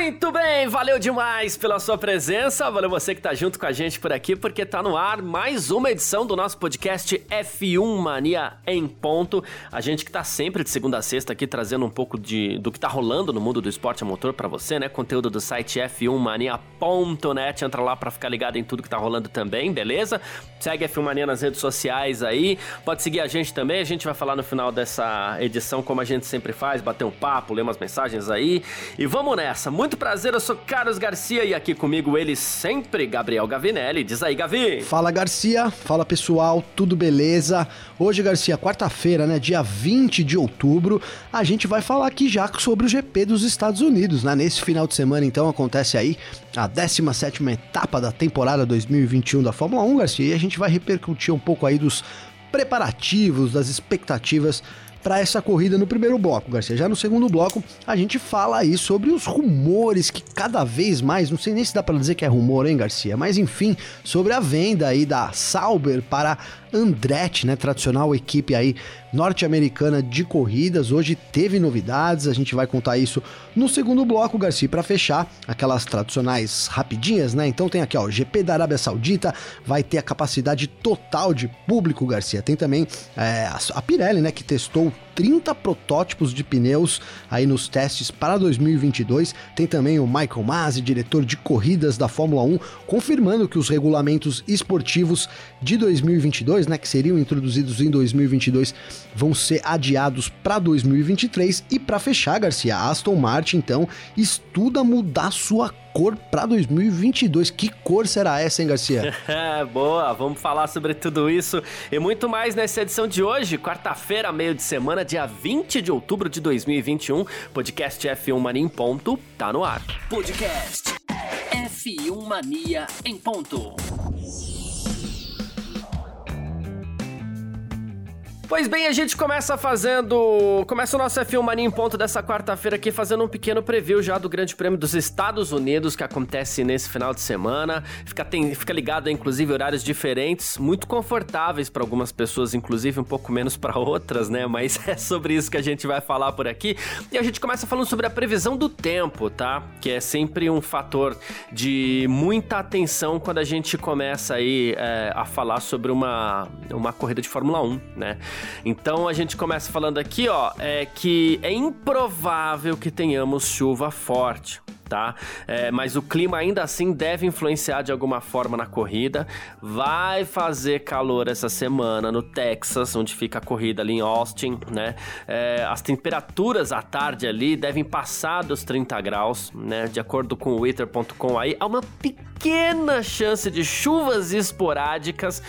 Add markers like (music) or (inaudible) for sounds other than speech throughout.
Muito bem, valeu demais pela sua presença, valeu você que tá junto com a gente por aqui, porque tá no ar mais uma edição do nosso podcast F1 Mania em ponto. A gente que tá sempre de segunda a sexta aqui trazendo um pouco de, do que tá rolando no mundo do esporte a motor para você, né? Conteúdo do site f1mania.net, entra lá para ficar ligado em tudo que tá rolando também, beleza? Segue F1 Mania nas redes sociais aí, pode seguir a gente também, a gente vai falar no final dessa edição como a gente sempre faz, bater um papo, ler umas mensagens aí e vamos nessa muito prazer, eu sou Carlos Garcia e aqui comigo ele sempre, Gabriel Gavinelli. Diz aí, Gavi. Fala, Garcia. Fala, pessoal. Tudo beleza? Hoje, Garcia, quarta-feira, né, dia 20 de outubro, a gente vai falar aqui já sobre o GP dos Estados Unidos, né? Nesse final de semana, então, acontece aí a 17ª etapa da temporada 2021 da Fórmula 1, Garcia, e a gente vai repercutir um pouco aí dos preparativos, das expectativas para essa corrida no primeiro bloco, Garcia. Já no segundo bloco, a gente fala aí sobre os rumores que cada vez mais, não sei nem se dá para dizer que é rumor, hein, Garcia, mas enfim, sobre a venda aí da Sauber para Andretti, né, tradicional equipe aí norte-americana de corridas. Hoje teve novidades, a gente vai contar isso no segundo bloco, Garcia, para fechar aquelas tradicionais rapidinhas, né? Então tem aqui, ó, o GP da Arábia Saudita vai ter a capacidade total de público, Garcia. Tem também é, a Pirelli, né, que testou 30 protótipos de pneus aí nos testes para 2022. Tem também o Michael Masi, diretor de corridas da Fórmula 1, confirmando que os regulamentos esportivos de 2022, né, que seriam introduzidos em 2022, vão ser adiados para 2023 e para fechar, Garcia, Aston Martin então estuda mudar sua cor para 2022. Que cor será essa, hein, Garcia? (laughs) Boa, vamos falar sobre tudo isso e muito mais nessa edição de hoje, quarta-feira, meio de semana, dia 20 de outubro de 2021. Podcast F1 Mania em ponto, tá no ar. Podcast F1 Mania em ponto. Pois bem, a gente começa fazendo. Começa o nosso F1 Mania em ponto dessa quarta-feira aqui, fazendo um pequeno preview já do Grande Prêmio dos Estados Unidos, que acontece nesse final de semana. Fica, tem, fica ligado inclusive, horários diferentes, muito confortáveis para algumas pessoas, inclusive um pouco menos para outras, né? Mas (laughs) é sobre isso que a gente vai falar por aqui. E a gente começa falando sobre a previsão do tempo, tá? Que é sempre um fator de muita atenção quando a gente começa aí é, a falar sobre uma, uma corrida de Fórmula 1, né? Então a gente começa falando aqui, ó, é que é improvável que tenhamos chuva forte. Tá? É, mas o clima ainda assim deve influenciar de alguma forma na corrida. Vai fazer calor essa semana no Texas, onde fica a corrida ali em Austin, né? É, as temperaturas à tarde ali devem passar dos 30 graus, né? De acordo com o Twitter.com aí, há uma pequena chance de chuvas esporádicas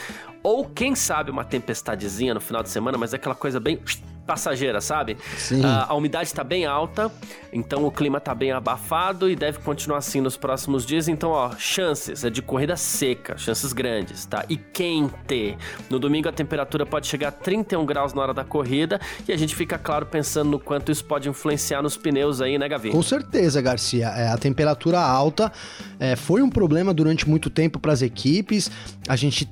ou quem sabe uma tempestadezinha no final de semana, mas é aquela coisa bem passageira, sabe? Sim. A, a umidade está bem alta, então o clima está bem abafado e deve continuar assim nos próximos dias. Então, ó, chances é de corrida seca, chances grandes, tá? E quente. No domingo a temperatura pode chegar a 31 graus na hora da corrida e a gente fica, claro, pensando no quanto isso pode influenciar nos pneus aí, né, Gavi? Com certeza, Garcia. É, a temperatura alta é, foi um problema durante muito tempo para as equipes. A gente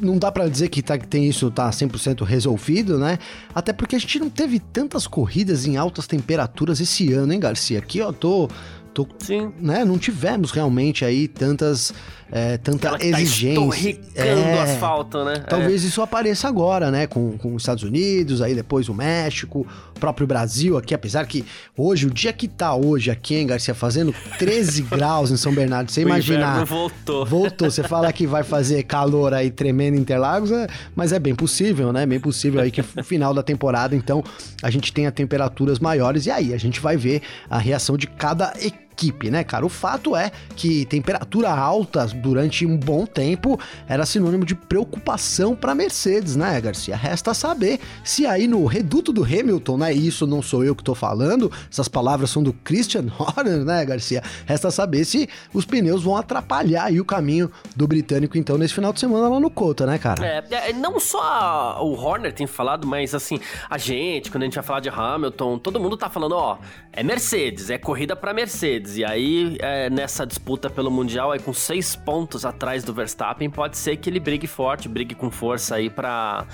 não dá para dizer que, tá, que tem isso tá 100% resolvido, né? Até porque a gente não teve tantas corridas em altas temperaturas esse ano, hein, Garcia? Aqui, ó, tô Tô, Sim. Né, não tivemos realmente aí tantas é, tanta Ela exigência. Tá é, asfalto, né? Talvez é. isso apareça agora, né? Com, com os Estados Unidos, aí depois o México, o próprio Brasil aqui, apesar que hoje, o dia que tá hoje aqui, hein, Garcia, fazendo 13 (laughs) graus em São Bernardo, você imaginar. voltou. Voltou. Você fala que vai fazer calor aí tremendo em Interlagos, é, mas é bem possível, né? Bem possível aí que no (laughs) final da temporada, então, a gente tenha temperaturas maiores e aí a gente vai ver a reação de cada equipe equipe, né, cara? O fato é que temperatura alta durante um bom tempo era sinônimo de preocupação para Mercedes, né, Garcia? Resta saber se aí no reduto do Hamilton, né, isso não sou eu que tô falando, essas palavras são do Christian (laughs) Horner, né, Garcia? Resta saber se os pneus vão atrapalhar aí o caminho do britânico então nesse final de semana lá no Cota, né, cara? É, é, não só o Horner tem falado, mas assim, a gente, quando a gente vai falar de Hamilton, todo mundo tá falando, ó, é Mercedes, é corrida para Mercedes. E aí, é, nessa disputa pelo Mundial, aí com seis pontos atrás do Verstappen, pode ser que ele brigue forte, brigue com força aí para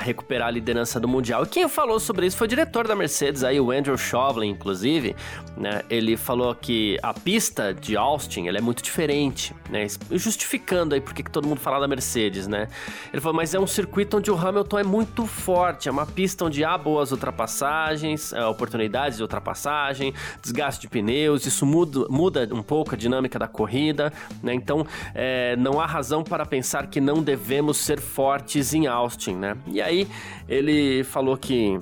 recuperar a liderança do Mundial. E quem falou sobre isso foi o diretor da Mercedes, aí, o Andrew Chauvelin, inclusive, né? Ele falou que a pista de Austin, ela é muito diferente, né? Justificando aí porque que todo mundo fala da Mercedes, né? Ele falou, mas é um circuito onde o Hamilton é muito forte, é uma pista onde há boas ultrapassagens, é, oportunidades de ultrapassagem, desgaste de pneus, isso muda, muda um pouco a dinâmica da corrida, né? Então, é, não há razão para pensar que não devemos ser fortes em Austin, né? E aí, ele falou que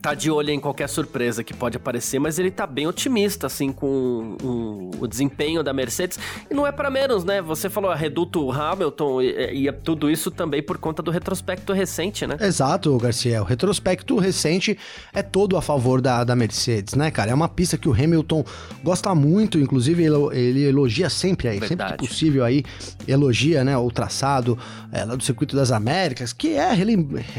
tá de olho em qualquer surpresa que pode aparecer, mas ele tá bem otimista, assim, com um, o desempenho da Mercedes. E não é para menos, né? Você falou a Reduto Hamilton e, e, tudo isso também por conta do retrospecto recente, né? Exato, Garcia. O retrospecto recente é todo a favor da, da Mercedes, né, cara? É uma pista que o Hamilton gosta muito, inclusive ele, ele elogia sempre aí, Verdade. sempre que possível aí, elogia, né, o traçado é, lá do Circuito das Américas, que é,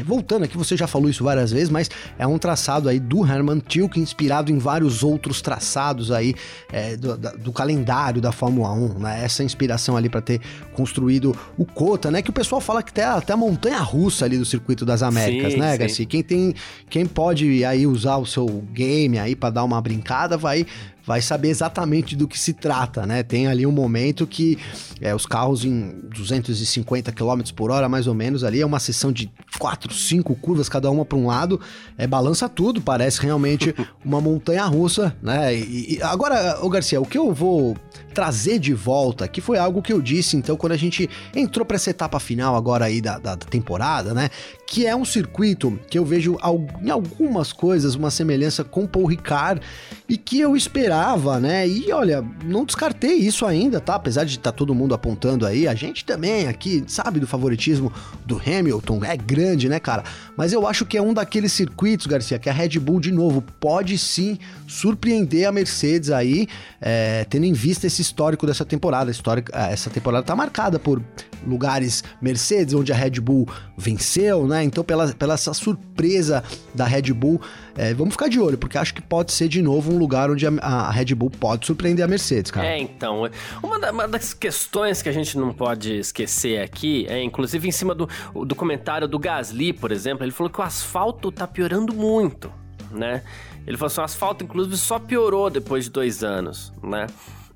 voltando aqui, você já falou isso várias vezes, mas é um traçado traçado aí do Herman Tilke, inspirado em vários outros traçados aí é, do, do, calendário da Fórmula 1, né? Essa inspiração ali para ter construído o Cota, né? Que o pessoal fala que tem até a montanha russa ali do circuito das Américas, sim, né, Garcia? Quem tem, quem pode aí usar o seu game aí para dar uma brincada, vai vai saber exatamente do que se trata, né? Tem ali um momento que é, os carros em 250 km por hora, mais ou menos, ali é uma sessão de quatro, cinco curvas, cada uma para um lado, é, balança tudo, parece realmente (laughs) uma montanha russa, né? E, e agora, o Garcia, o que eu vou trazer de volta, que foi algo que eu disse, então, quando a gente entrou para essa etapa final agora aí da, da, da temporada, né? Que é um circuito que eu vejo em algumas coisas uma semelhança com Paul Ricard e que eu esperava, né? E olha, não descartei isso ainda, tá? Apesar de estar tá todo mundo apontando aí, a gente também aqui sabe do favoritismo do Hamilton, é grande, né, cara? Mas eu acho que é um daqueles circuitos, Garcia, que a Red Bull, de novo, pode sim surpreender a Mercedes aí, é, tendo em vista esse histórico dessa temporada. Histórico, é, essa temporada tá marcada por lugares Mercedes, onde a Red Bull venceu, né? Então, pela, pela essa surpresa da Red Bull, é, vamos ficar de olho, porque acho que pode ser de novo um lugar onde a, a Red Bull pode surpreender a Mercedes, cara. É, então. Uma, da, uma, das questões que a gente não pode esquecer aqui é, inclusive, em cima do, do comentário do Gasly, por exemplo, ele falou que o asfalto tá piorando muito, né? Ele falou assim: o asfalto, inclusive, só piorou depois de dois anos, né?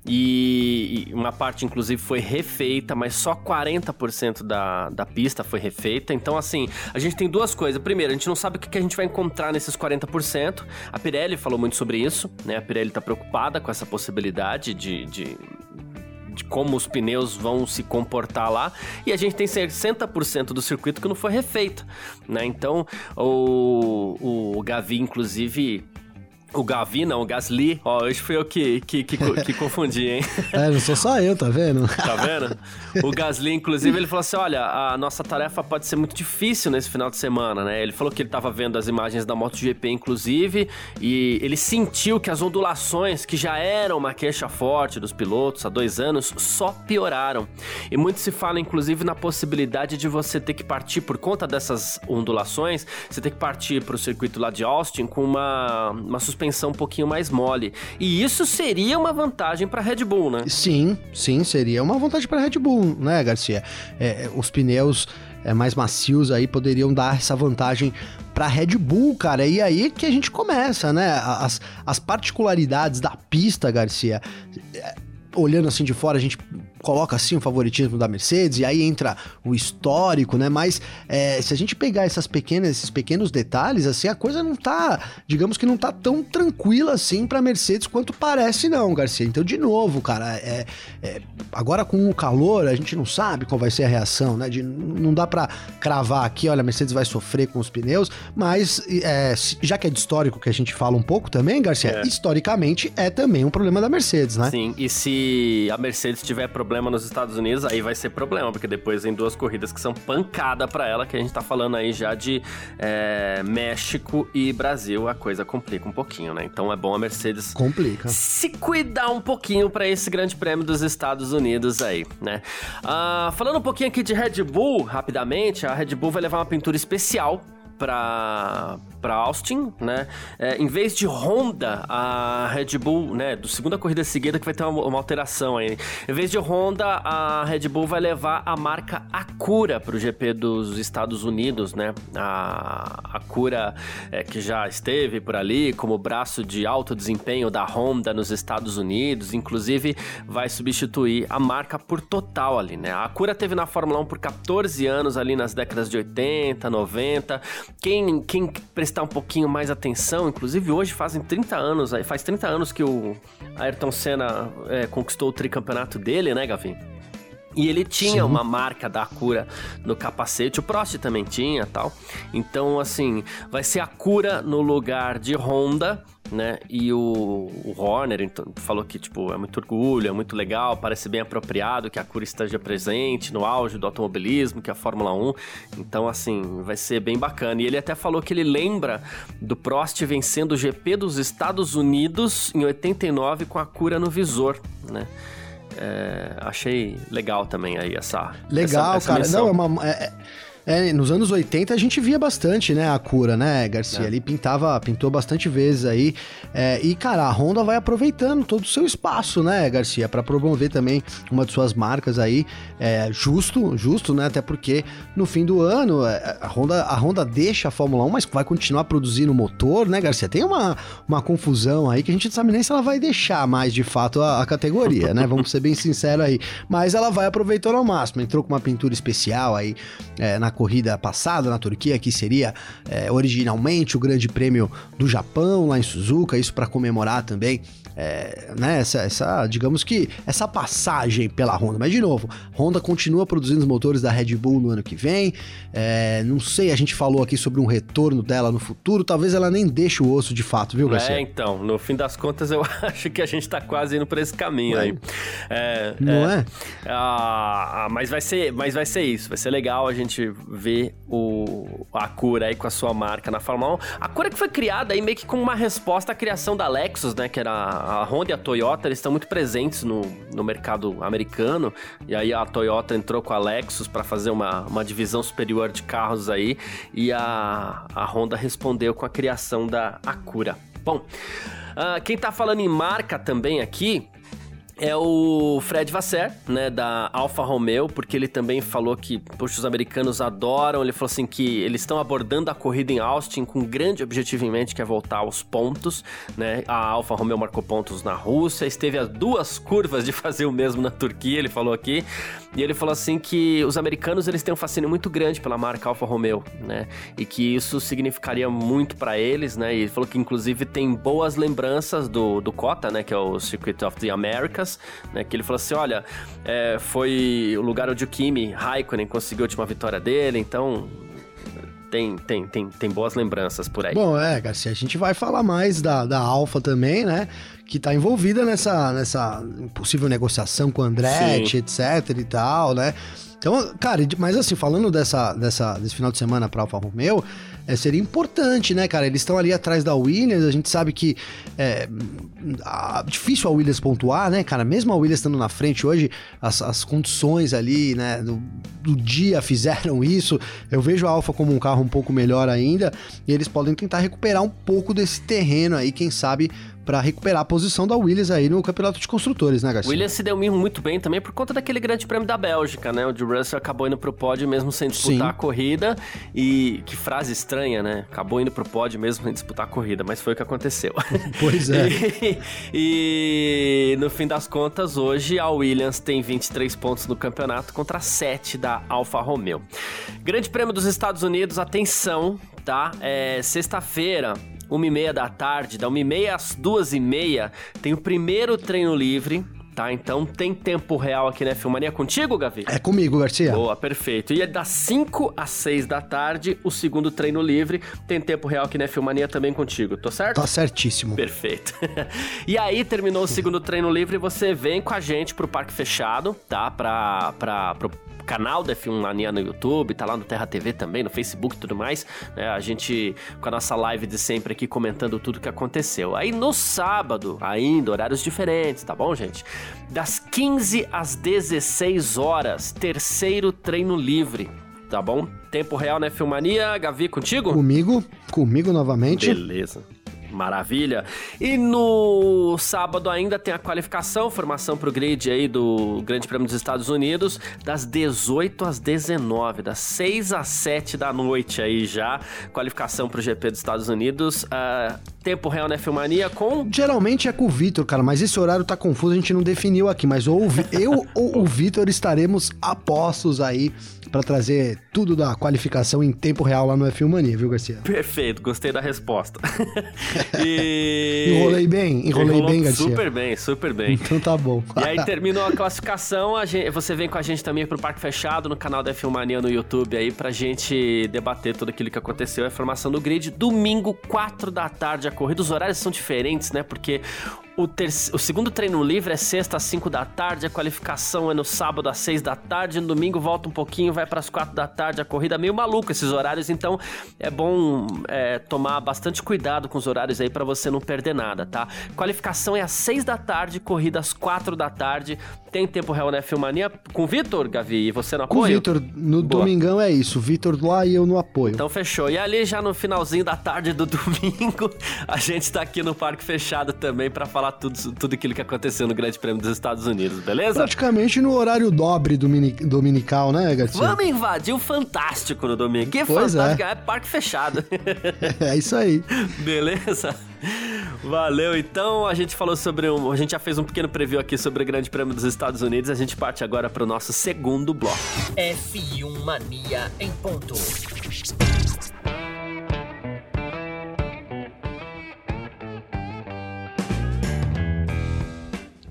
E uma parte, inclusive, foi refeita, mas só 40% da, da pista foi refeita. Então, assim, a gente tem duas coisas. Primeiro, a gente não sabe o que a gente vai encontrar nesses 40%. A Pirelli falou muito sobre isso, né? A Pirelli tá preocupada com essa possibilidade de, de de como os pneus vão se comportar lá. E a gente tem 60% do circuito que não foi refeito, né? Então, o, o Gavi, inclusive, o Gavi, não, o Gasly. Ó, hoje fui eu que, que, que, que confundi, hein? (laughs) É, não sou só eu, tá vendo? Tá vendo? O Gasly, inclusive, ele falou assim: olha, a nossa tarefa pode ser muito difícil nesse final de semana, né? Ele falou que ele tava vendo as imagens da MotoGP, inclusive, e ele sentiu que as ondulações, que já eram uma queixa forte dos pilotos há dois anos, só pioraram. E muito se fala, inclusive, na possibilidade de você ter que partir, por conta dessas ondulações, você ter que partir pro circuito lá de Austin com uma, uma suspensão suspensão um pouquinho mais mole. E isso seria uma vantagem para Red Bull, né? Sim, sim, seria uma vantagem para Red Bull, né, Garcia? É, é, os pneus é, mais macios aí poderiam dar essa vantagem para Red Bull, cara. E aí que a gente começa, né? As, as particularidades da pista, Garcia. É, olhando assim de fora, a gente coloca assim o favoritismo da Mercedes, e aí entra o histórico, né? Mas é, se a gente pegar essas pequenas, esses pequenos detalhes, assim, a coisa não tá, digamos que não tá tão tranquila assim pra Mercedes quanto parece, não, Garcia. Então, de novo, cara, é, é agora com o calor, a gente não sabe qual vai ser a reação, né? De, não dá para cravar aqui, olha, a Mercedes vai sofrer com os pneus, mas é, já que é de histórico que a gente fala um pouco também, Garcia, é. historicamente é também um problema da Mercedes, né? Sim, e se a Mercedes tiver problema nos Estados Unidos, aí vai ser problema, porque depois vem duas corridas que são pancada para ela, que a gente tá falando aí já de é, México e Brasil, a coisa complica um pouquinho, né? Então é bom a Mercedes complica. se cuidar um pouquinho para esse grande prêmio dos Estados Unidos aí, né? Uh, falando um pouquinho aqui de Red Bull, rapidamente, a Red Bull vai levar uma pintura especial para para Austin, né? É, em vez de Honda, a Red Bull, né? Do segunda corrida seguida que vai ter uma, uma, alteração aí. Em vez de Honda, a Red Bull vai levar a marca Acura para o GP dos Estados Unidos, né? A Acura é, que já esteve por ali como braço de alto desempenho da Honda nos Estados Unidos, inclusive vai substituir a marca por total ali, né? A Acura teve na Fórmula 1 por 14 anos ali nas décadas de 80, 90. Quem quem prestar um pouquinho mais atenção, inclusive hoje fazem 30 anos, faz 30 anos que o Ayrton Senna é, conquistou o tricampeonato dele, né, Gavin? E ele tinha Sim. uma marca da cura no capacete, o Prost também tinha tal. Então, assim, vai ser a cura no lugar de Honda, né? E o, o Horner então, falou que, tipo, é muito orgulho, é muito legal, parece bem apropriado que a cura esteja presente no auge do automobilismo, que é a Fórmula 1. Então, assim, vai ser bem bacana. E ele até falou que ele lembra do Prost vencendo o GP dos Estados Unidos em 89 com a cura no visor, né? É, achei legal também aí essa. Legal, essa, essa cara. Não, é uma. É, é nos anos 80 a gente via bastante, né, a cura, né, Garcia? É. Ele pintava, pintou bastante vezes aí. É, e, cara, a Honda vai aproveitando todo o seu espaço, né, Garcia, para promover também uma de suas marcas aí. É, justo, justo, né? Até porque no fim do ano é, a Honda, a Honda deixa a Fórmula 1, mas vai continuar produzindo motor, né, Garcia? Tem uma, uma confusão aí que a gente não sabe nem se ela vai deixar mais de fato a, a categoria, né? Vamos ser bem sinceros aí. Mas ela vai aproveitando ao máximo. Entrou com uma pintura especial aí é, na corrida passada na Turquia, que seria é, originalmente o Grande Prêmio do Japão, lá em Suzuka, isso para comemorar também é, né, essa, essa, digamos que, essa passagem pela Honda. Mas, de novo, Honda continua produzindo os motores da Red Bull no ano que vem. É, não sei, a gente falou aqui sobre um retorno dela no futuro. Talvez ela nem deixe o osso de fato, viu, Garcia? É, então, no fim das contas, eu (laughs) acho que a gente tá quase indo por esse caminho aí. É, não é? é? Ah, ah, mas vai ser, mas vai ser isso. Vai ser legal a gente ver o, a cura aí com a sua marca na Fórmula 1. A cura que foi criada aí meio que como uma resposta à criação da Lexus, né? Que era a Honda e a Toyota eles estão muito presentes no, no mercado americano. E aí a Toyota entrou com a Lexus para fazer uma, uma divisão superior de carros aí. E a, a Honda respondeu com a criação da Acura. Bom, uh, quem tá falando em marca também aqui é o Fred Vasser, né, da Alfa Romeo, porque ele também falou que, poxa, os americanos adoram, ele falou assim que eles estão abordando a corrida em Austin com um grande objetivo em mente, que é voltar aos pontos, né, a Alfa Romeo marcou pontos na Rússia, esteve a duas curvas de fazer o mesmo na Turquia, ele falou aqui, e ele falou assim que os americanos, eles têm um fascínio muito grande pela marca Alfa Romeo, né, e que isso significaria muito para eles, né, e ele falou que inclusive tem boas lembranças do, do COTA, né, que é o Circuit of the Americas, né? Que ele falou assim: olha, é, foi o lugar onde o Kimi Raikkonen conseguiu a última vitória dele, então tem, tem, tem, tem boas lembranças por aí. Bom, é, Garcia, a gente vai falar mais da, da Alfa também, né? Que tá envolvida nessa, nessa possível negociação com o Andretti, Sim. etc e tal, né? Então, cara, mas assim, falando dessa, dessa, desse final de semana pra Alfa Romeo, é, seria importante, né, cara? Eles estão ali atrás da Williams, a gente sabe que é a, difícil a Williams pontuar, né, cara? Mesmo a Williams estando na frente hoje, as, as condições ali, né, do, do dia fizeram isso. Eu vejo a Alfa como um carro um pouco melhor ainda, e eles podem tentar recuperar um pouco desse terreno aí, quem sabe para recuperar a posição da Williams aí no campeonato de construtores, né, Garcia? Williams se deu muito bem também por conta daquele grande prêmio da Bélgica, né? O de Russell acabou indo pro pódio mesmo sem disputar Sim. a corrida. E que frase estranha estranha, né? Acabou indo pro pódio mesmo sem disputar a corrida, mas foi o que aconteceu. (laughs) Pois é. e, e no fim das contas, hoje a Williams tem 23 pontos no campeonato contra 7 da Alfa Romeo. Grande Prêmio dos Estados Unidos, atenção, tá? É sexta-feira, uma e meia da tarde, da uma e meia às duas e meia, tem o primeiro treino livre tá? Então tem tempo real aqui na Filmania contigo, Gavi? É comigo, Garcia. Boa, perfeito. E é das 5 às 6 da tarde, o segundo treino livre. Tem tempo real aqui na Filmania também contigo, tô certo? Tá certíssimo. Perfeito. (laughs) e aí, terminou o segundo treino livre, você vem com a gente pro Parque Fechado, tá? Pra, pra, pro canal da F1 Mania no YouTube, tá lá no Terra TV também, no Facebook e tudo mais. Né? A gente com a nossa live de sempre aqui comentando tudo que aconteceu. Aí no sábado, ainda, horários diferentes, tá bom, gente? Das 15 às 16 horas, terceiro treino livre tá bom? Tempo real, né, Filmania? Gavi, contigo? Comigo, comigo novamente. Beleza. Maravilha. E no sábado ainda tem a qualificação, formação pro grid aí do Grande Prêmio dos Estados Unidos, das 18 às 19, das 6 às 7 da noite aí já. Qualificação pro GP dos Estados Unidos. Uh, tempo real na Filmania com. Geralmente é com o Vitor, cara, mas esse horário tá confuso, a gente não definiu aqui. Mas ou (laughs) eu ou o Vitor estaremos apostos aí para trazer tudo da qualificação em tempo real lá no F1 Mania, viu, Garcia? Perfeito, gostei da resposta. (laughs) e... (laughs) Enrolei bem, enrolei Enrolou bem, Garcia. Super bem, super bem. Então tá bom. e aí terminou a classificação, a gente, você vem com a gente também pro Parque Fechado, no canal da F1 Mania no YouTube aí, pra gente debater tudo aquilo que aconteceu, a formação do grid. Domingo, 4 da tarde, a corrida. Os horários são diferentes, né? Porque o, o segundo treino livre é sexta às 5 da tarde, a qualificação é no sábado às 6 da tarde, no domingo volta um pouquinho, vai para as 4 da tarde, a corrida é meio maluca esses horários, então é bom é, tomar bastante cuidado com os horários aí para você não perder nada, tá? Qualificação é às 6 da tarde, corrida às 4 da tarde, tem tempo real na Filmania com o Vitor, Gavi, e você no apoio? Com o Vitor, no Boa. domingão é isso, Vitor lá e eu no apoio. Então fechou, e ali já no finalzinho da tarde do (laughs) domingo, a gente tá aqui no Parque Fechado também para falar tudo, tudo aquilo que aconteceu no Grande Prêmio dos Estados Unidos, beleza? Praticamente no horário dobre dominical, né, Garcia? Vamos invadir o Fantástico no domingo. Que pois é. Fantástico, é. é parque fechado. (laughs) é isso aí. Beleza? Valeu, então a gente falou sobre um. A gente já fez um pequeno preview aqui sobre o Grande Prêmio dos Estados Unidos. A gente parte agora para o nosso segundo bloco. F1 Mania em ponto.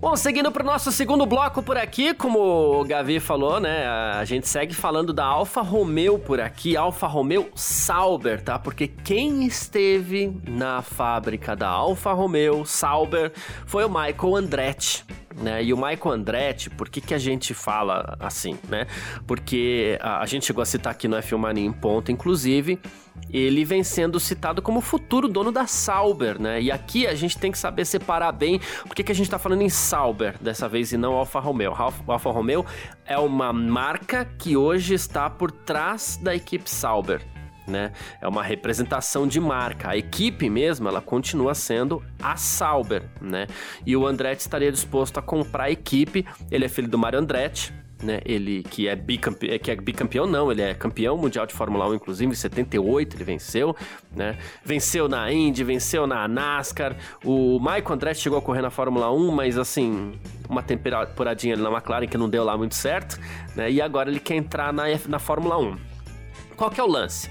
Bom, seguindo para o nosso segundo bloco por aqui, como o Gavi falou, né? A gente segue falando da Alfa Romeo por aqui, Alfa Romeo Sauber, tá? Porque quem esteve na fábrica da Alfa Romeo Sauber foi o Michael Andretti. Né? E o Michael Andretti, por que, que a gente fala assim, né? Porque a, a gente chegou a citar aqui no F1 Mania em ponto, inclusive, ele vem sendo citado como futuro dono da Sauber, né? E aqui a gente tem que saber separar bem porque que a gente está falando em Sauber dessa vez e não Alfa Romeo. O Alfa Romeo é uma marca que hoje está por trás da equipe Sauber. Né? É uma representação de marca. A equipe mesmo, ela continua sendo a Sauber, né? E o Andretti estaria disposto a comprar a equipe. Ele é filho do Mario Andretti, né? Ele que é bicampeão, que é bicampeão não, ele é campeão mundial de Fórmula 1, inclusive em 78 ele venceu, né? Venceu na Indy, venceu na NASCAR. O Michael Andretti chegou a correr na Fórmula 1, mas assim, uma temperadinha ali na McLaren que não deu lá muito certo, né? E agora ele quer entrar na, na Fórmula 1. Qual que é o lance?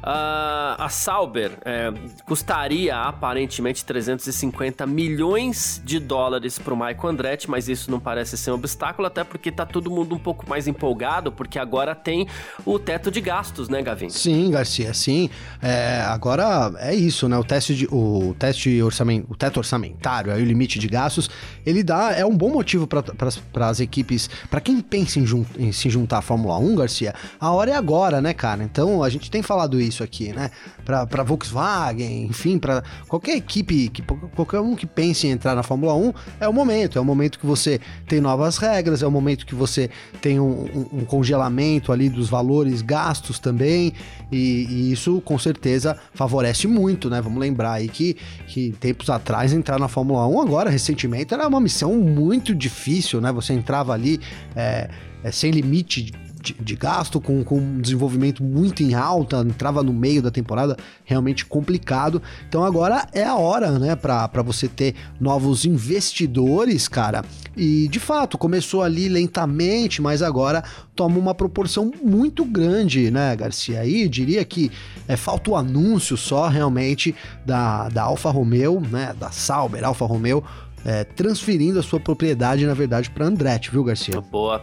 Uh, a Sauber é, custaria aparentemente 350 milhões de dólares para o Michael Andretti, mas isso não parece ser um obstáculo, até porque tá todo mundo um pouco mais empolgado, porque agora tem o teto de gastos, né, Gavin? Sim, Garcia, sim. É, agora é isso, né? O teste de, o teste orçamento, o teto orçamentário, aí o limite de gastos, ele dá é um bom motivo para as equipes, para quem pensa em, jun, em se juntar à Fórmula 1, Garcia. A hora é agora, né, cara? Então a gente tem falado isso isso aqui, né? Para Volkswagen, enfim, para qualquer equipe, que, qualquer um que pense em entrar na Fórmula 1, é o momento. É o momento que você tem novas regras, é o momento que você tem um, um, um congelamento ali dos valores gastos também, e, e, isso com certeza favorece muito, né? Vamos lembrar aí que, que tempos atrás entrar na Fórmula 1, agora recentemente, era uma missão muito difícil, né? Você entrava ali. É, é, sem limite de, de, gasto, com, com um desenvolvimento muito em alta, entrava no meio da temporada, realmente complicado. Então agora é a hora, né, para você ter novos investidores, cara. E de fato, começou ali lentamente, mas agora toma uma proporção muito grande, né, Garcia? Aí diria que é, falta o anúncio só realmente da, da Alfa Romeo, né, da Sauber Alfa Romeo é, transferindo a sua propriedade, na verdade, para Andretti, viu, Garcia? Boa.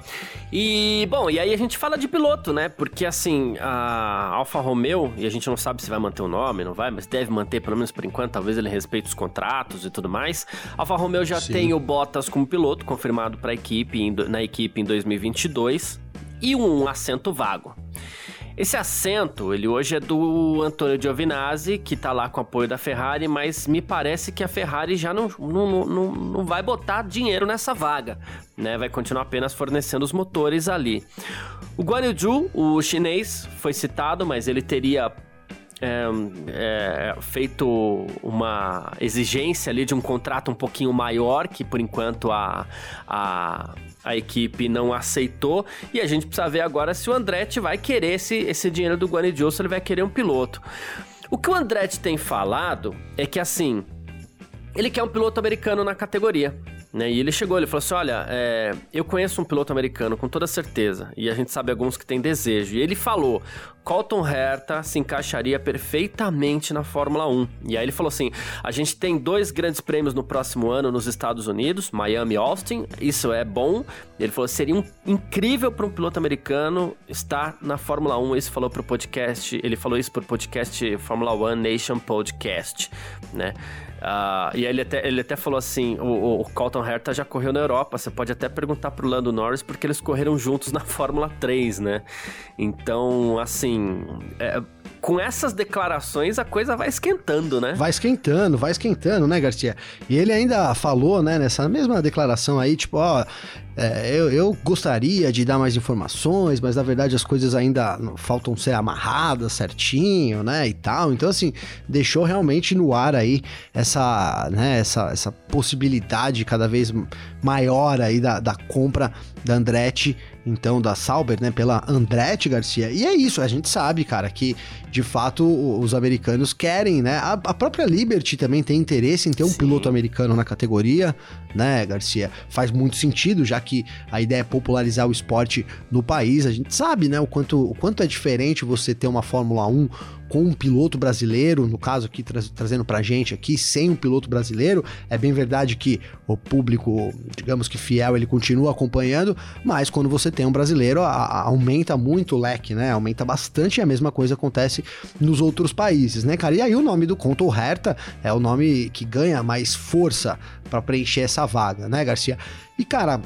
E, bom, e aí a gente fala de piloto, né? Porque, assim, a Alfa Romeo, e a gente não sabe se vai manter o nome, não vai, mas deve manter, pelo menos por enquanto, talvez ele respeite os contratos e tudo mais. A Alfa Romeo já Sim. tem o Bottas como piloto, confirmado para a equipe, na equipe em 2022, e um assento vago. Esse assento, ele hoje é do Antônio Giovinazzi, que tá lá com apoio da Ferrari, mas me parece que a Ferrari já não, não, não, não vai botar dinheiro nessa vaga, né? Vai continuar apenas fornecendo os motores ali. O Guan Yu o chinês, foi citado, mas ele teria é, é, feito uma exigência ali de um contrato um pouquinho maior, que por enquanto a, a, a equipe não aceitou. E a gente precisa ver agora se o Andretti vai querer esse, esse dinheiro do Guanidioso, se ele vai querer um piloto. O que o Andretti tem falado é que assim, ele quer um piloto americano na categoria. Né? E ele chegou, ele falou assim: Olha, é, eu conheço um piloto americano com toda certeza, e a gente sabe alguns que têm desejo. E ele falou: Colton Herta se encaixaria perfeitamente na Fórmula 1. E aí ele falou assim: a gente tem dois grandes prêmios no próximo ano nos Estados Unidos, Miami e Austin, isso é bom. Ele falou: seria um, incrível para um piloto americano estar na Fórmula 1. Isso falou para o podcast, ele falou isso para o podcast Fórmula 1 Nation Podcast, né? Uh, e ele até, ele até falou assim: o, o Colton Herta já correu na Europa. Você pode até perguntar pro Lando Norris porque eles correram juntos na (laughs) Fórmula 3, né? Então, assim. É, com essas declarações a coisa vai esquentando, né? Vai esquentando, vai esquentando, né, Garcia? E ele ainda falou, né, nessa mesma declaração aí, tipo, ó, é, eu, eu, gostaria de dar mais informações, mas na verdade as coisas ainda faltam ser amarradas certinho, né, e tal. Então, assim, deixou realmente no ar aí essa, né, essa, essa possibilidade cada vez maior aí da, da compra da Andretti então da Sauber, né, pela Andretti Garcia. E é isso, a gente sabe, cara, que de fato os americanos querem, né? A, a própria Liberty também tem interesse em ter um Sim. piloto americano na categoria, né, Garcia? Faz muito sentido, já que a ideia é popularizar o esporte no país. A gente sabe, né, o quanto, o quanto é diferente você ter uma Fórmula 1 com um piloto brasileiro, no caso aqui tra trazendo pra gente aqui, sem um piloto brasileiro, é bem verdade que o público, digamos que fiel, ele continua acompanhando, mas quando você tem um brasileiro, a, a, aumenta muito o leque, né? Aumenta bastante e a mesma coisa acontece nos outros países, né, cara? E aí o nome do Conto Herta é o nome que ganha mais força para preencher essa vaga, né, Garcia? E, cara,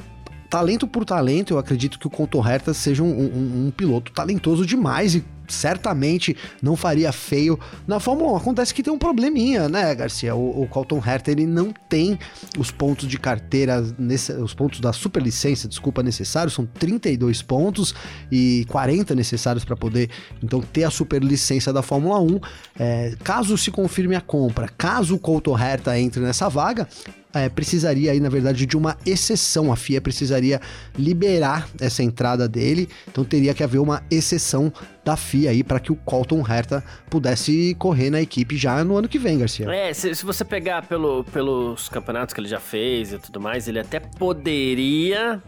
talento por talento, eu acredito que o Conto Herta seja um, um, um piloto talentoso demais e certamente não faria feio na Fórmula 1. Acontece que tem um probleminha, né, Garcia? O, o Colton Herta ele não tem os pontos de carteira, nesse, os pontos da superlicença, desculpa, necessários, são 32 pontos e 40 necessários para poder então ter a superlicença da Fórmula 1. É, caso se confirme a compra, caso o Colton Herta entre nessa vaga, é, precisaria aí, na verdade, de uma exceção. A FIA precisaria liberar essa entrada dele, então teria que haver uma exceção da FIA aí para que o Colton Herta pudesse correr na equipe já no ano que vem, Garcia. É, se, se você pegar pelo, pelos campeonatos que ele já fez e tudo mais, ele até poderia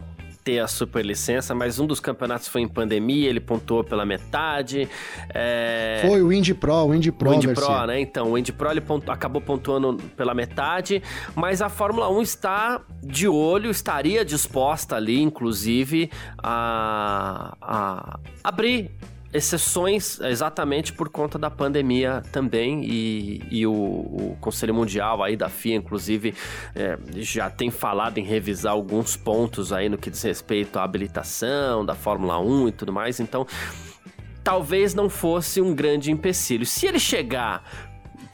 ter a superlicença, mas um dos campeonatos foi em pandemia, ele pontuou pela metade. É... Foi o Indy Pro, o Indy Pro. O Indy Pro, né? Então, o Indy Pro ele pontu... acabou pontuando pela metade, mas a Fórmula 1 está de olho, estaria disposta ali, inclusive, a, a abrir exceções exatamente por conta da pandemia também e, e o, o, Conselho Mundial aí da FIA, inclusive, é, já tem falado em revisar alguns pontos aí no que diz respeito à habilitação da Fórmula 1 e tudo mais, então talvez não fosse um grande empecilho. Se ele chegar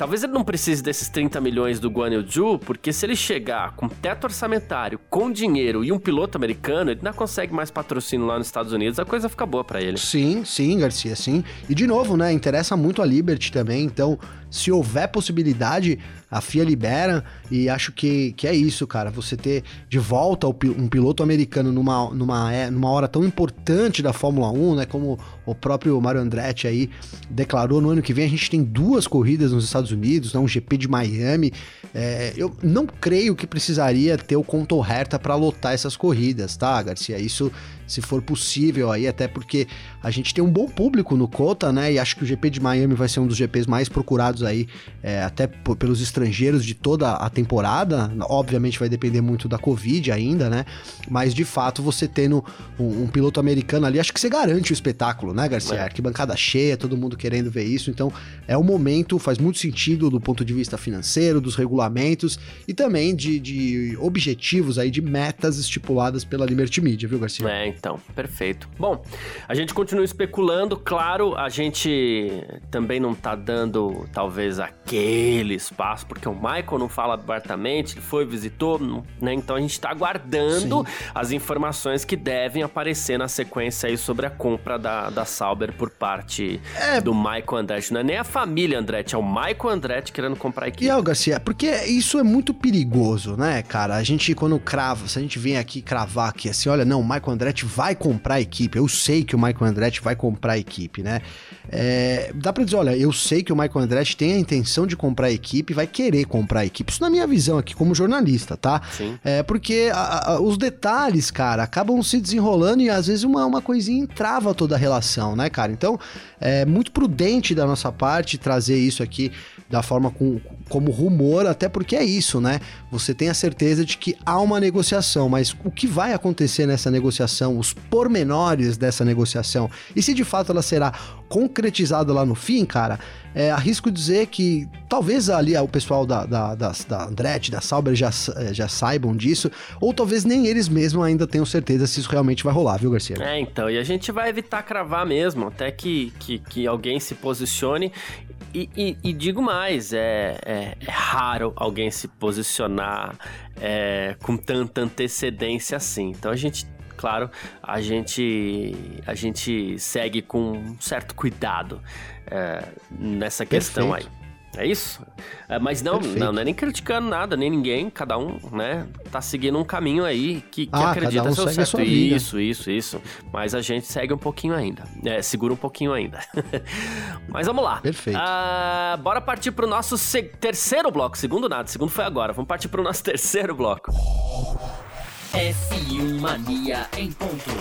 Talvez ele não precise desses 30 milhões do Guan Yu porque se ele chegar com teto orçamentário, com dinheiro e um piloto americano, ele não consegue mais patrocínio lá nos Estados Unidos, a coisa fica boa para ele. Sim, sim, Garcia, sim. E de novo, né, interessa muito a Liberty também, então se houver possibilidade, a FIA libera e acho que, que é isso, cara. Você ter de volta um piloto americano numa, numa, é, numa hora tão importante da Fórmula 1, né? Como o próprio Mario Andretti aí declarou no ano que vem, a gente tem duas corridas nos Estados Unidos, né? um GP de Miami. É, eu não creio que precisaria ter o Conto Herta para lotar essas corridas, tá, Garcia? Isso se for possível aí, até porque a gente tem um bom público no Cota, né? E acho que o GP de Miami vai ser um dos GPs mais procurados aí, é, até pelos estrangeiros de toda a temporada. Obviamente vai depender muito da Covid ainda, né? Mas de fato, você tendo um, um piloto americano ali, acho que você garante o espetáculo, né, Garcia? É. Arquibancada cheia, todo mundo querendo ver isso. Então, é o momento, faz muito sentido do ponto de vista financeiro, dos regulamentos e também de, de objetivos aí, de metas estipuladas pela Liberty Media, viu, Garcia? É, então, perfeito. Bom, a gente continua especulando, claro, a gente também não tá dando talvez aquele espaço, porque o Michael não fala abertamente, ele foi, visitou, né? Então a gente tá aguardando Sim. as informações que devem aparecer na sequência aí sobre a compra da, da Sauber por parte é... do Michael Andretti. Não é nem a família Andretti, é o Michael Andretti querendo comprar a equipe. E, ó, Garcia, porque isso é muito perigoso, né, cara? A gente, quando crava, se a gente vem aqui cravar aqui assim, olha, não, o Michael Andretti vai comprar a equipe. Eu sei que o Michael Andretti vai comprar a equipe, né? É, dá pra dizer, olha, eu sei que o Michael Andretti tem a intenção de comprar a equipe, vai querer comprar a equipe. Isso na minha visão aqui como jornalista, tá? Sim. É porque a, a, os detalhes, cara, acabam se desenrolando e às vezes uma, uma coisinha entrava toda a relação, né, cara? Então, é muito prudente da nossa parte trazer isso aqui da forma com, como rumor, até porque é isso, né? Você tem a certeza de que há uma negociação, mas o que vai acontecer nessa negociação, os pormenores dessa negociação, e se de fato ela será concretizada lá no fim, cara, é, arrisco dizer que talvez ali o pessoal da, da, da, da Andretti, da Sauber já, é, já saibam disso, ou talvez nem eles mesmos ainda tenham certeza se isso realmente vai rolar, viu, Garcia? É, então, e a gente vai evitar cravar mesmo, até que, que, que alguém se posicione e, e, e, digo mais, é, é, é, raro alguém se posicionar é, com tanta antecedência assim. Então a gente, claro, a gente, a gente segue com um certo cuidado é, nessa questão Perfeito. aí. É isso? É, mas não, não, não, é nem criticando nada, nem ninguém, cada um, né, tá seguindo um caminho aí que, que ah, acredita um ser certo. Isso, isso, isso. Mas a gente segue um pouquinho ainda. É, segura um pouquinho ainda. (laughs) mas vamos lá. Perfeito. Ah, bora partir pro nosso terceiro bloco. Segundo nada, segundo foi agora. Vamos partir pro nosso terceiro bloco. F1 Mania em ponto.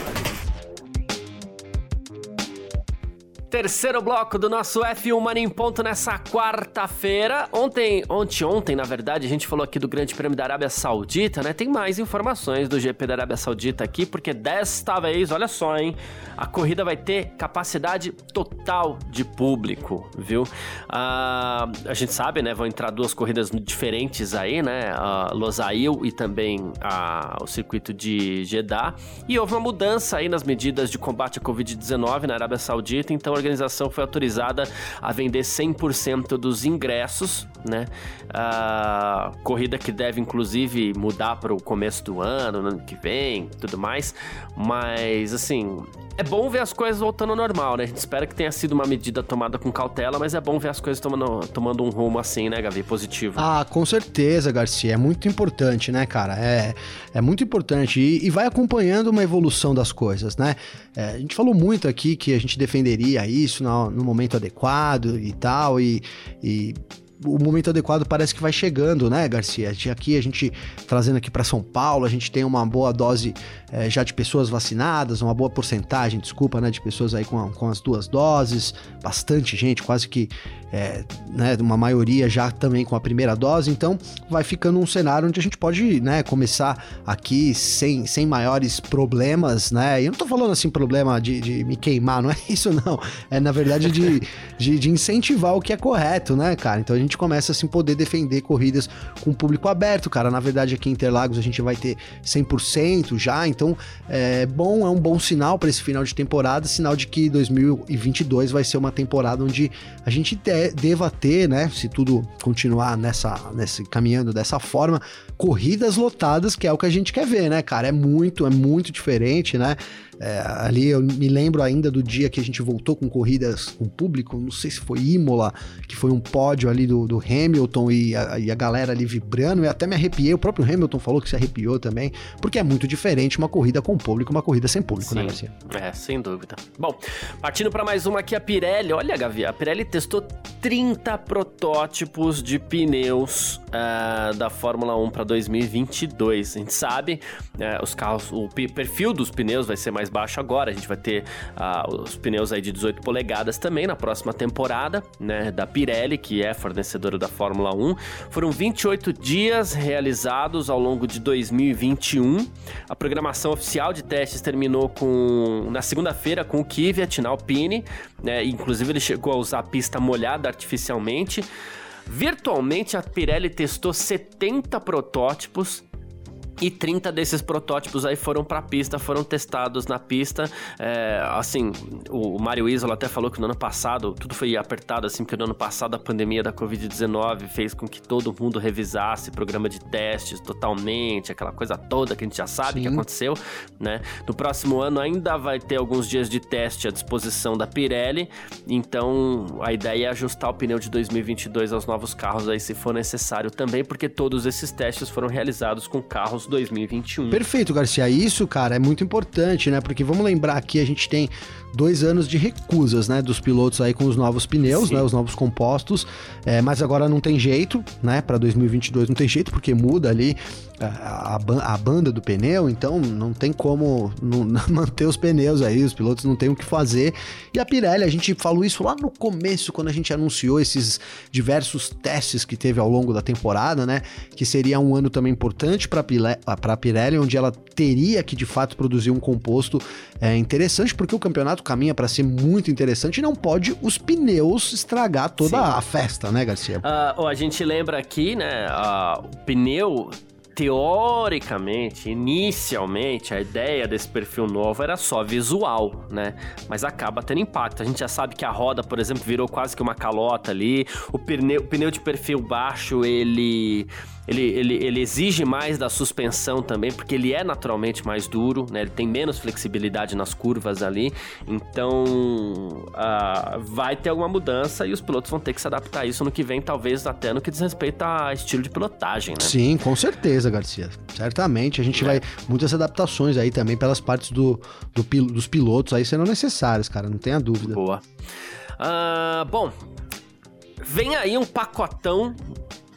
Terceiro bloco do nosso F1 Mania em ponto nessa quarta-feira. Ontem, ontem, ontem, na verdade, a gente falou aqui do Grande Prêmio da Arábia Saudita, né? Tem mais informações do GP da Arábia Saudita aqui, porque desta vez, olha só, hein? A corrida vai ter capacidade total de público, viu? Uh, a gente sabe, né? Vão entrar duas corridas diferentes aí, né? Uh, Losail e também uh, o circuito de Jeddah. E houve uma mudança aí nas medidas de combate à Covid-19 na Arábia Saudita, então organização foi autorizada a vender 100% dos ingressos, né? A corrida que deve inclusive mudar para o começo do ano, no ano que vem, tudo mais. Mas assim, é bom ver as coisas voltando ao normal, né? A gente espera que tenha sido uma medida tomada com cautela, mas é bom ver as coisas tomando, tomando um rumo assim, né, Gavi? Positivo. Ah, com certeza, Garcia. É muito importante, né, cara? É, é muito importante. E, e vai acompanhando uma evolução das coisas, né? É, a gente falou muito aqui que a gente defenderia isso no, no momento adequado e tal, e, e o momento adequado parece que vai chegando, né, Garcia? Aqui a gente trazendo aqui para São Paulo, a gente tem uma boa dose é, já de pessoas vacinadas, uma boa porcentagem, desculpa, né, de pessoas aí com, com as duas doses, bastante gente, quase que é, né, uma maioria já também com a primeira dose, então vai ficando um cenário onde a gente pode, né, começar aqui sem, sem maiores problemas, né, e eu não tô falando assim problema de, de me queimar, (laughs) não é isso não, é na verdade de, de, de, incentivar o que é correto, né, cara, então a gente começa assim poder defender corridas com público aberto, cara, na verdade aqui em Interlagos a gente vai ter 100% já, então é bom, é um bom sinal para esse final de temporada, sinal de que 2022 vai ser uma temporada onde a gente tem deva ter, né, se tudo continuar nessa, nessa caminhando dessa forma, corridas lotadas, que é o que a gente quer ver, né, cara? É muito, é muito diferente, né? É, ali eu me lembro ainda do dia que a gente voltou com corridas com público, não sei se foi Imola, que foi um pódio ali do, do Hamilton e a, e a galera ali vibrando, e até me arrepiei, o próprio Hamilton falou que se arrepiou também, porque é muito diferente uma corrida com público, uma corrida sem público, né, Sim. né, Garcia? É, sem dúvida. Bom, partindo para mais uma aqui, a Pirelli. Olha, Gavi, a Pirelli testou 30 protótipos de pneus uh, da Fórmula 1 para 2022. A gente sabe, uh, os carros, o perfil dos pneus vai ser mais baixo agora. A gente vai ter uh, os pneus aí de 18 polegadas também na próxima temporada, né, da Pirelli, que é fornecedora da Fórmula 1. Foram 28 dias realizados ao longo de 2021. A programação oficial de testes terminou com na segunda-feira com o Kvyat na Alpine, né? Inclusive ele chegou a usar a pista molhada artificialmente. Virtualmente a Pirelli testou 70 protótipos e 30 desses protótipos aí foram para a pista, foram testados na pista. É, assim, o Mário Isola até falou que no ano passado tudo foi apertado, assim, porque no ano passado a pandemia da Covid-19 fez com que todo mundo revisasse programa de testes totalmente, aquela coisa toda que a gente já sabe Sim. que aconteceu, né? No próximo ano ainda vai ter alguns dias de teste à disposição da Pirelli, então a ideia é ajustar o pneu de 2022 aos novos carros aí se for necessário também, porque todos esses testes foram realizados com carros 2021. Perfeito, Garcia. Isso, cara, é muito importante, né? Porque vamos lembrar que a gente tem dois anos de recusas, né, dos pilotos aí com os novos pneus, Sim. né, os novos compostos, é, mas agora não tem jeito, né, para 2022 não tem jeito porque muda ali a, a, a, banda do pneu, então não tem como não, não (laughs) manter os pneus aí, os pilotos não têm o que fazer. E a Pirelli, a gente falou isso lá no começo, quando a gente anunciou esses diversos testes que teve ao longo da temporada, né, que seria um ano também importante para a Pirelli, onde ela teria que de fato produzir um composto é, interessante, porque o campeonato campeonato caminha para ser muito interessante e não pode os pneus estragar toda Sim. a festa, né, Garcia? Uh, a gente lembra aqui, né, uh, o pneu teoricamente, inicialmente, a ideia desse perfil novo era só visual, né? Mas acaba tendo impacto. A gente já sabe que a roda, por exemplo, virou quase que uma calota ali. O pneu, o pneu de perfil baixo, ele ele, ele, ele exige mais da suspensão também, porque ele é naturalmente mais duro, né? Ele tem menos flexibilidade nas curvas ali. Então, uh, vai ter alguma mudança e os pilotos vão ter que se adaptar a isso no que vem, talvez até no que diz respeito a estilo de pilotagem, né? Sim, com certeza, Garcia. Certamente. A gente é. vai. Muitas adaptações aí também pelas partes do, do dos pilotos aí serão necessárias, cara. Não tenha dúvida. Boa. Uh, bom, vem aí um pacotão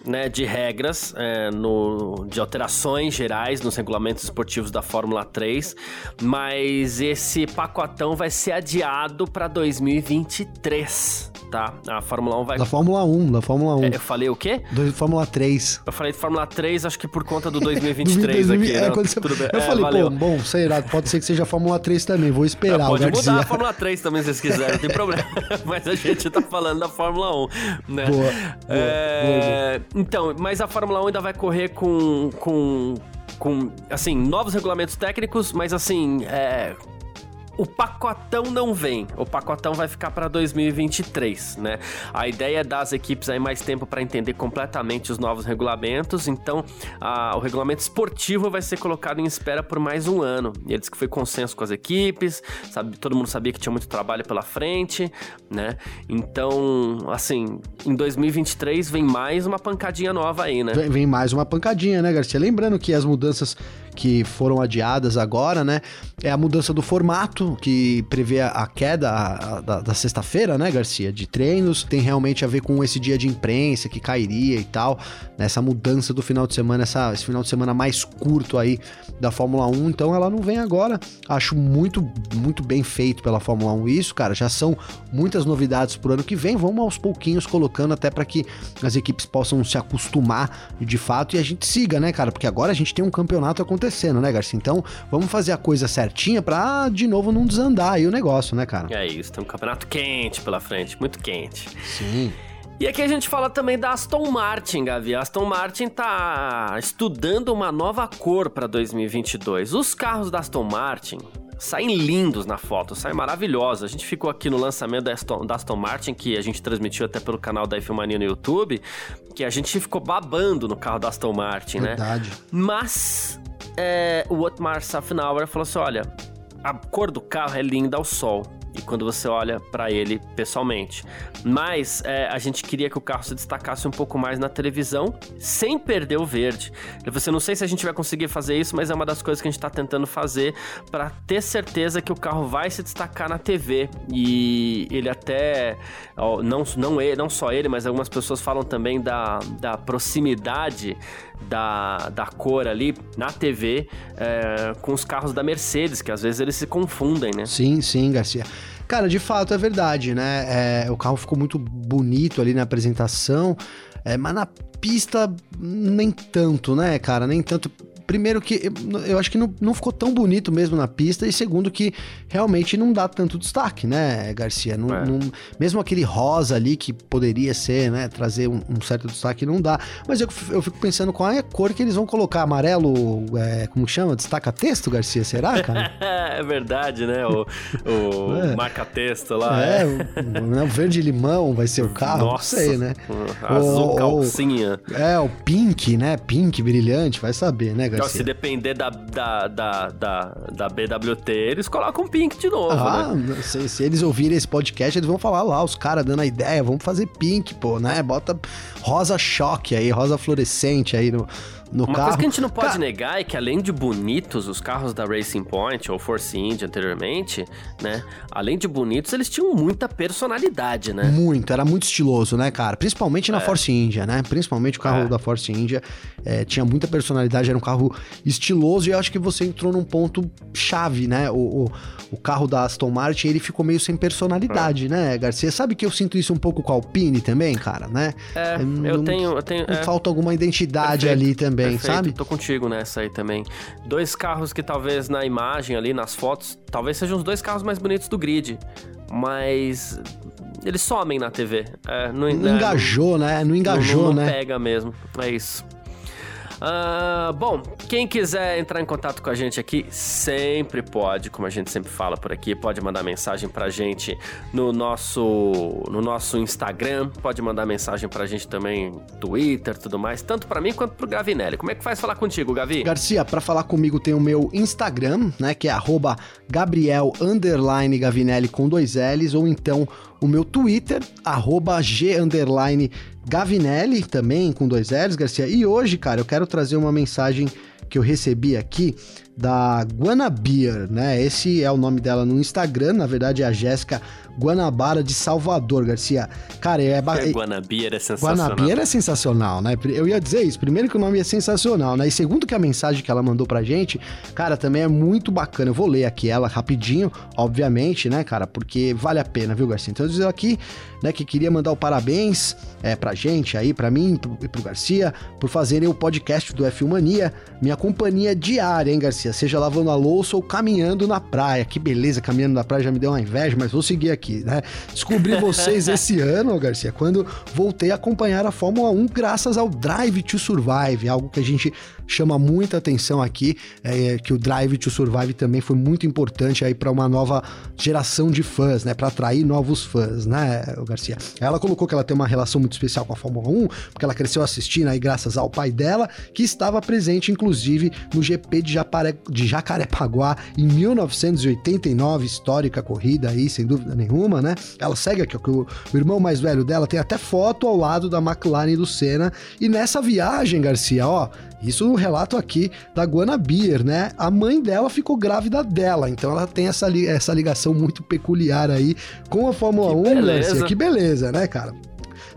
né, de regras, é, no, de alterações gerais nos regulamentos esportivos da Fórmula 3, mas esse pacotão vai ser adiado para 2023 tá? A Fórmula 1 vai. Da Fórmula 1, da Fórmula 1. É, eu falei o quê? Do Fórmula 3. Eu falei de Fórmula 3, acho que por conta do (laughs) 2023 aqui. É, não, você... Tudo bem. Eu é, falei, valeu. pô, bom, sei lá, pode ser que seja a Fórmula 3 também, vou esperar. pode mudar a Fórmula 3 também se vocês quiserem, não tem problema. (laughs) mas a gente tá falando da Fórmula 1, né? Boa. boa, é... boa, boa. Então, mas a Fórmula 1 ainda vai correr com. com com, assim, novos regulamentos técnicos, mas assim, é, o pacotão não vem. O pacotão vai ficar para 2023, né? A ideia é dar às equipes aí mais tempo para entender completamente os novos regulamentos. Então, a, o regulamento esportivo vai ser colocado em espera por mais um ano. E eles que foi consenso com as equipes, sabe? Todo mundo sabia que tinha muito trabalho pela frente, né? Então, assim, em 2023 vem mais uma pancadinha nova aí, né? Vem, vem mais uma pancadinha, né, Garcia? Lembrando que as mudanças que foram adiadas agora, né? É a mudança do formato, que prevê a queda a, a, da, da sexta-feira, né, Garcia? De treinos. Tem realmente a ver com esse dia de imprensa que cairia e tal. Nessa mudança do final de semana, essa, esse final de semana mais curto aí da Fórmula 1. Então ela não vem agora. Acho muito, muito bem feito pela Fórmula 1 isso, cara. Já são muitas novidades pro ano que vem. Vamos aos pouquinhos colocando até para que as equipes possam se acostumar de fato e a gente siga, né, cara? Porque agora a gente tem um campeonato acontecendo acontecendo, né, Garcia? Então, vamos fazer a coisa certinha pra, de novo, não desandar aí o negócio, né, cara? É isso, tem um campeonato quente pela frente, muito quente. Sim. E aqui a gente fala também da Aston Martin, Gavi. A Aston Martin tá estudando uma nova cor para 2022. Os carros da Aston Martin saem lindos na foto, saem maravilhosos. A gente ficou aqui no lançamento da Aston, da Aston Martin, que a gente transmitiu até pelo canal da Filmania no YouTube, que a gente ficou babando no carro da Aston Martin, Verdade. né? Verdade. Mas é, o Otmar Safnauer falou assim: olha, a cor do carro é linda ao sol e quando você olha para ele pessoalmente. Mas é, a gente queria que o carro se destacasse um pouco mais na televisão, sem perder o verde. Você não sei se a gente vai conseguir fazer isso, mas é uma das coisas que a gente está tentando fazer para ter certeza que o carro vai se destacar na TV. E ele até não não ele, não só ele, mas algumas pessoas falam também da, da proximidade da, da cor ali na TV é, com os carros da Mercedes, que às vezes eles se confundem, né? Sim, sim, Garcia. Cara, de fato é verdade, né? É, o carro ficou muito bonito ali na apresentação, é, mas na pista nem tanto, né, cara? Nem tanto primeiro que eu acho que não, não ficou tão bonito mesmo na pista, e segundo que realmente não dá tanto destaque, né, Garcia? Não, é. não, mesmo aquele rosa ali que poderia ser, né, trazer um, um, certo destaque, não dá. Mas eu, eu fico pensando qual é a cor que eles vão colocar. Amarelo, é, como chama? Destaca texto, Garcia? Será, cara? (laughs) é verdade, né? O, o (laughs) é. marca-texto lá. É, o, o verde limão vai ser o carro, Nossa, não sei, né? Azul o, calcinha. é, o pink, né? Pink brilhante, vai saber, né, Garcia? Então, se depender da, da, da, da, da BWT, eles colocam pink de novo, ah, né? Se, se eles ouvirem esse podcast, eles vão falar lá, os caras dando a ideia, vamos fazer pink, pô, né? Bota rosa choque aí, rosa fluorescente aí no, no Uma carro. coisa que a gente não pode negar é que além de bonitos, os carros da Racing Point ou Force India anteriormente, né? Além de bonitos, eles tinham muita personalidade, né? Muito, era muito estiloso, né, cara? Principalmente na é. Force India, né? Principalmente o carro é. da Force India é, tinha muita personalidade, era um carro estiloso e eu acho que você entrou num ponto chave, né? O, o, o carro da Aston Martin, ele ficou meio sem personalidade, é. né, Garcia? Sabe que eu sinto isso um pouco com a Alpine também, cara, né? É, eu tenho... Eu tenho falta alguma identidade Perfeito. ali também Perfeito, sabe? Tô contigo nessa aí também. Dois carros que talvez na imagem ali, nas fotos, talvez sejam os dois carros mais bonitos do grid. Mas eles somem na TV. É, não, não é, engajou, não, né? Não engajou, não, não né? pega mesmo. É isso. Uh, bom, quem quiser entrar em contato com a gente aqui, sempre pode, como a gente sempre fala por aqui, pode mandar mensagem pra gente no nosso, no nosso Instagram, pode mandar mensagem pra gente também Twitter, tudo mais, tanto pra mim quanto pro Gavinelli. Como é que faz falar contigo, Gavi? Garcia, pra falar comigo tem o meu Instagram, né, que é arroba Gabriel Gavinelli com dois L's, ou então o meu Twitter, arroba G Gavinelli, também com dois L's, Garcia. E hoje, cara, eu quero trazer uma mensagem que eu recebi aqui da Guanabir, né? Esse é o nome dela no Instagram, na verdade é a Jéssica Guanabara de Salvador, Garcia. Cara, é... é Guanabir é sensacional. Guanabir é sensacional, né? Eu ia dizer isso, primeiro que o nome é sensacional, né? E segundo que a mensagem que ela mandou pra gente, cara, também é muito bacana. Eu vou ler aqui ela rapidinho, obviamente, né, cara? Porque vale a pena, viu, Garcia? Então eu dizer aqui, né, que queria mandar o parabéns é, pra gente aí, pra mim e pro Garcia, por fazerem o podcast do F1 Mania, minha companhia diária, hein, Garcia? Seja lavando a louça ou caminhando na praia. Que beleza, caminhando na praia já me deu uma inveja, mas vou seguir aqui, né? Descobri vocês (laughs) esse ano, Garcia, quando voltei a acompanhar a Fórmula 1 graças ao Drive to Survive, algo que a gente chama muita atenção aqui, é, que o Drive to Survive também foi muito importante aí para uma nova geração de fãs, né? Para atrair novos fãs, né, Garcia? Ela colocou que ela tem uma relação muito especial com a Fórmula 1, porque ela cresceu assistindo aí graças ao pai dela, que estava presente inclusive no GP de, Japaré, de Jacarepaguá em 1989, histórica corrida aí, sem dúvida nenhuma, né? Ela segue aqui, o, o irmão mais velho dela tem até foto ao lado da McLaren e do Senna, e nessa viagem, Garcia, ó, isso no relato aqui da Guanabir, né? A mãe dela ficou grávida dela, então ela tem essa, essa ligação muito peculiar aí com a Fórmula que 1, beleza. Garcia. Que beleza, né, cara?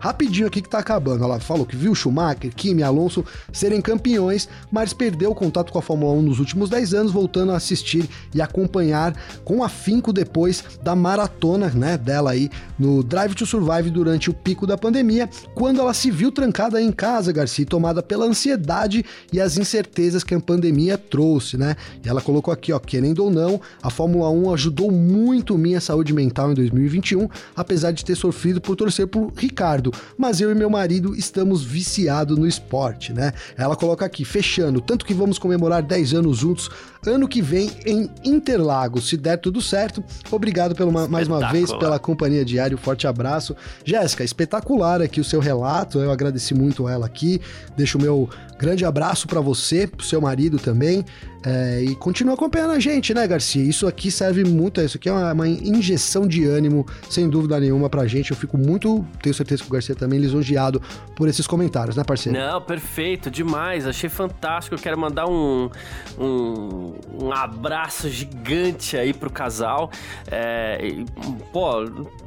Rapidinho aqui que tá acabando. Ela falou que viu Schumacher, Kimi Alonso serem campeões, mas perdeu o contato com a Fórmula 1 nos últimos 10 anos, voltando a assistir e acompanhar com afinco depois da maratona, né, dela aí no Drive to Survive durante o pico da pandemia, quando ela se viu trancada em casa, Garcia, tomada pela ansiedade e as incertezas que a pandemia trouxe, né? E ela colocou aqui, ó, querendo ou não, a Fórmula 1 ajudou muito minha saúde mental em 2021, apesar de ter sofrido por torcer por Ricardo, mas eu e meu marido estamos viciados no esporte, né? Ela coloca aqui, fechando, tanto que vamos comemorar 10 anos juntos ano que vem em Interlagos, se der tudo certo. Obrigado pelo, mais uma vez pela companhia diária, um forte abraço. Jéssica, espetacular aqui o seu relato, eu agradeci muito ela aqui. Deixo o meu grande abraço para você, pro seu marido também. É, e continua acompanhando a gente, né, Garcia? Isso aqui serve muito, isso aqui é uma, uma, injeção de ânimo, sem dúvida nenhuma, pra gente. Eu fico muito, tenho certeza que o Garcia também, lisonjeado por esses comentários, né, parceiro? Não, perfeito, demais. Achei fantástico. Eu quero mandar um, um, um abraço gigante aí pro casal. É, e, pô,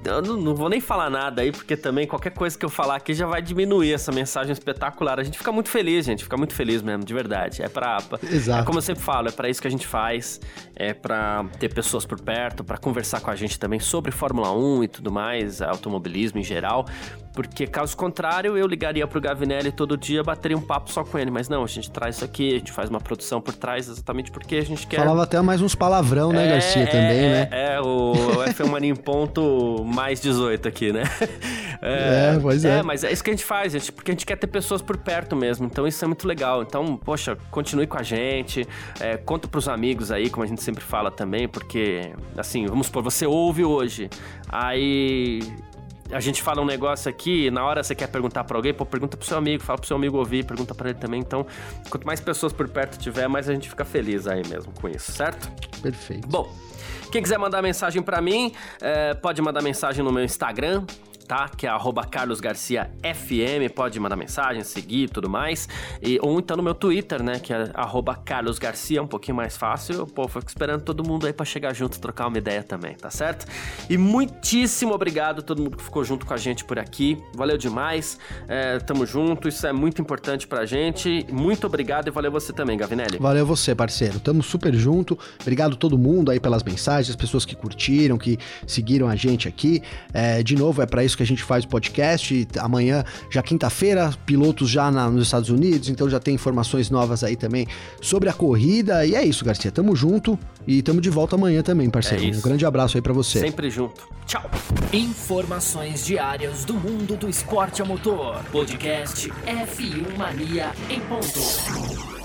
eu não, não, vou nem falar nada aí, porque também qualquer coisa que eu falar aqui já vai diminuir essa mensagem espetacular. A gente fica muito feliz, gente. Fica muito feliz mesmo, de verdade. É pra. Exato. É como eu sempre falo, é para isso que a gente faz, é para ter pessoas por perto, para conversar com a gente também sobre Fórmula 1 e tudo mais, automobilismo em geral, porque caso contrário eu ligaria pro Gavinelli todo dia, bateria um papo só com ele, mas não, a gente traz isso aqui, a gente faz uma produção por trás exatamente porque a gente quer... Falava até mais uns palavrão, né, é, Garcia, é, também, é, né? É, o, o F1 Mania em ponto mais 18 aqui, né? (laughs) É, é, pois é. É, mas é isso que a gente faz, gente, porque a gente quer ter pessoas por perto mesmo, então isso é muito legal. Então, poxa, continue com a gente, é, conta pros amigos aí, como a gente sempre fala também, porque, assim, vamos supor, você ouve hoje, aí a gente fala um negócio aqui, na hora você quer perguntar para alguém, pô, pergunta pro seu amigo, fala pro seu amigo ouvir, pergunta para ele também. Então, quanto mais pessoas por perto tiver, mais a gente fica feliz aí mesmo com isso, certo? Perfeito. Bom, quem quiser mandar mensagem para mim, é, pode mandar mensagem no meu Instagram, tá? Que é arroba carlosgarciafm, pode mandar mensagem, seguir e tudo mais. E, ou então no meu Twitter, né? Que é arroba carlosgarcia, um pouquinho mais fácil. Pô, fico esperando todo mundo aí pra chegar junto, trocar uma ideia também, tá certo? E muitíssimo obrigado a todo mundo que ficou junto com a gente por aqui. Valeu demais. É, tamo junto, isso é muito importante pra gente. Muito obrigado e valeu você também, Gavinelli. Valeu você, parceiro. Tamo super junto. Obrigado todo mundo aí pelas mensagens, as pessoas que curtiram, que seguiram a gente aqui. É, de novo, é para isso que a gente faz o podcast. Amanhã, já quinta-feira, pilotos já na, nos Estados Unidos, então já tem informações novas aí também sobre a corrida. E é isso, Garcia. Tamo junto e tamo de volta amanhã também, parceiro. É um grande abraço aí para você. Sempre junto. Tchau. Informações diárias do mundo do esporte a motor. Podcast F1 Mania em ponto.